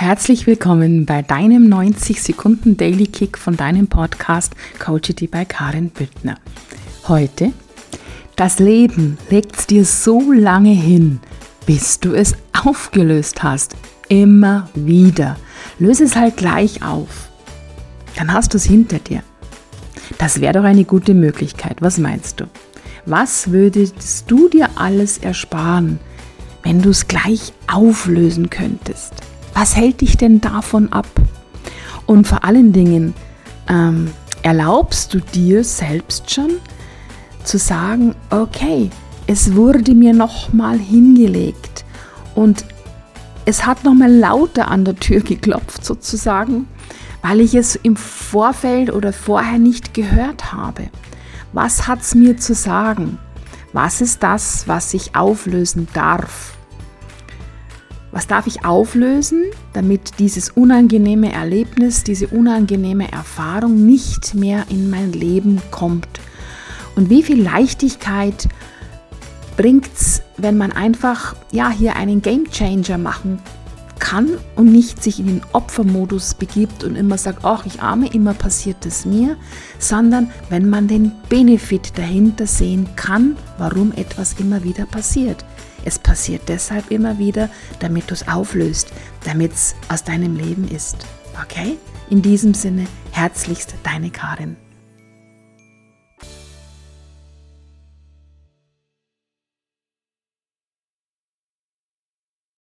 Herzlich willkommen bei deinem 90 Sekunden Daily Kick von deinem Podcast Coachity bei Karin Büttner. Heute, das Leben legt es dir so lange hin, bis du es aufgelöst hast. Immer wieder. Löse es halt gleich auf. Dann hast du es hinter dir. Das wäre doch eine gute Möglichkeit. Was meinst du? Was würdest du dir alles ersparen, wenn du es gleich auflösen könntest? Was hält dich denn davon ab? Und vor allen Dingen, ähm, erlaubst du dir selbst schon zu sagen, okay, es wurde mir nochmal hingelegt und es hat nochmal lauter an der Tür geklopft sozusagen, weil ich es im Vorfeld oder vorher nicht gehört habe. Was hat es mir zu sagen? Was ist das, was ich auflösen darf? Was darf ich auflösen, damit dieses unangenehme Erlebnis, diese unangenehme Erfahrung nicht mehr in mein Leben kommt? Und wie viel Leichtigkeit bringt es, wenn man einfach ja hier einen Game Changer machen kann und nicht sich in den Opfermodus begibt und immer sagt, ach, ich arme, immer passiert es mir, sondern wenn man den Benefit dahinter sehen kann, warum etwas immer wieder passiert. Es passiert deshalb immer wieder, damit du es auflöst, damit es aus deinem Leben ist. Okay? In diesem Sinne, herzlichst deine Karin.